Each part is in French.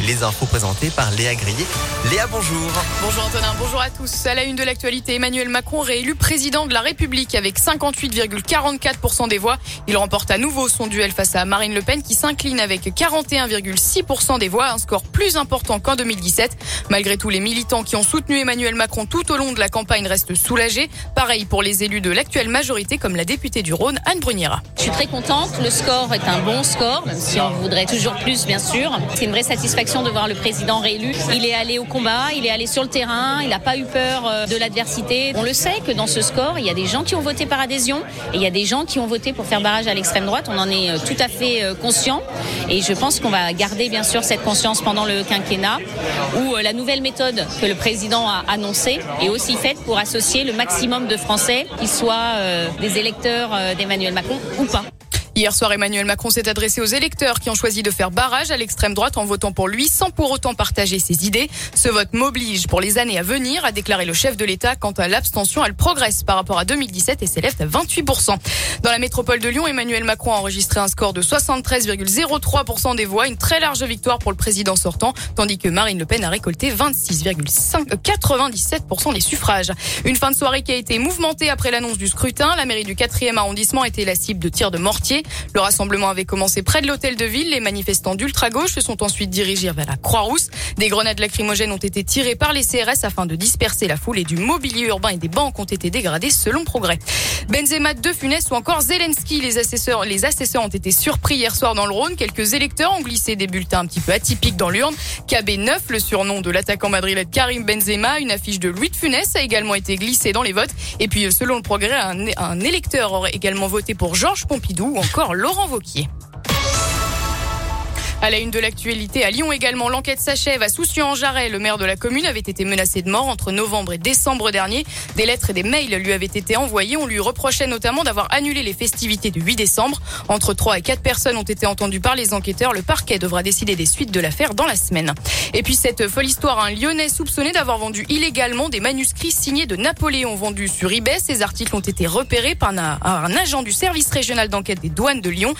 et les infos présentées par Léa Grillet. Léa, bonjour. Bonjour Antonin, bonjour à tous. À la une de l'actualité, Emmanuel Macron réélu président de la République avec 58,44% des voix. Il remporte à nouveau son duel face à Marine Le Pen qui s'incline avec 41,6% des voix, un score plus important qu'en 2017. Malgré tout, les militants qui ont soutenu Emmanuel Macron tout au long de la campagne restent soulagés. Pareil pour les élus de l'actuelle majorité comme la députée du Rhône, Anne Bruniera. Je suis très contente. Le score est un bon score, même si on voudrait toujours plus, bien sûr. C'est une vraie satisfaction de voir le président réélu. Il est allé au combat, il est allé sur le terrain, il n'a pas eu peur euh, de l'adversité. On le sait que dans ce score, il y a des gens qui ont voté par adhésion et il y a des gens qui ont voté pour faire barrage à l'extrême droite. On en est euh, tout à fait euh, conscient et je pense qu'on va garder bien sûr cette conscience pendant le quinquennat où la nouvelle méthode que le président a annoncée est aussi faite pour associer le maximum de Français, qu'ils soient des électeurs d'Emmanuel Macron ou pas. Hier soir, Emmanuel Macron s'est adressé aux électeurs qui ont choisi de faire barrage à l'extrême droite en votant pour lui sans pour autant partager ses idées. Ce vote m'oblige pour les années à venir, a déclaré le chef de l'État. Quant à l'abstention, elle progresse par rapport à 2017 et s'élève à 28%. Dans la métropole de Lyon, Emmanuel Macron a enregistré un score de 73,03% des voix, une très large victoire pour le président sortant, tandis que Marine Le Pen a récolté 26,97% des suffrages. Une fin de soirée qui a été mouvementée après l'annonce du scrutin. La mairie du 4e arrondissement était la cible de tirs de mortier. Le rassemblement avait commencé près de l'hôtel de ville. Les manifestants d'ultra-gauche se sont ensuite dirigés vers la Croix-Rousse. Des grenades lacrymogènes ont été tirées par les CRS afin de disperser la foule et du mobilier urbain et des banques ont été dégradés selon progrès. Benzema, De Funès ou encore Zelensky, les assesseurs, les assesseurs ont été surpris hier soir dans le Rhône. Quelques électeurs ont glissé des bulletins un petit peu atypiques dans l'urne. KB9, le surnom de l'attaquant madrilène Karim Benzema, une affiche de Louis de Funès a également été glissée dans les votes. Et puis, selon le progrès, un, un électeur aurait également voté pour Georges Pompidou Laurent Vauquier. À la une de l'actualité, à Lyon également, l'enquête s'achève. À Soucieux-en-Jarret, le maire de la commune avait été menacé de mort entre novembre et décembre dernier. Des lettres et des mails lui avaient été envoyés. On lui reprochait notamment d'avoir annulé les festivités du 8 décembre. Entre 3 et 4 personnes ont été entendues par les enquêteurs. Le parquet devra décider des suites de l'affaire dans la semaine. Et puis cette folle histoire, un Lyonnais soupçonné d'avoir vendu illégalement des manuscrits signés de Napoléon vendus sur eBay. Ces articles ont été repérés par un, un agent du service régional d'enquête des douanes de Lyon.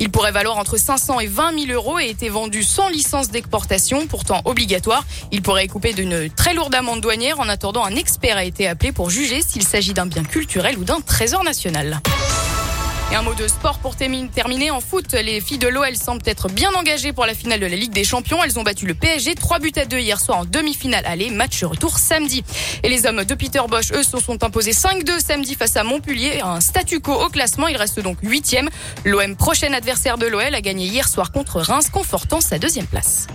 Il pourrait valoir entre 500 et 20 000 euros été vendu sans licence d'exportation, pourtant obligatoire. Il pourrait couper d'une très lourde amende douanière. En attendant, un expert a été appelé pour juger s'il s'agit d'un bien culturel ou d'un trésor national. Et un mot de sport pour terminer. En foot, les filles de l'OL semblent être bien engagées pour la finale de la Ligue des Champions. Elles ont battu le PSG 3 buts à 2 hier soir en demi-finale Allez, Match retour samedi. Et les hommes de Peter Bosch, eux, se sont imposés 5-2 samedi face à Montpellier. Un statu quo au classement. Il reste donc huitième. L'OM, prochain adversaire de l'OL, a gagné hier soir contre Reims, confortant sa deuxième place.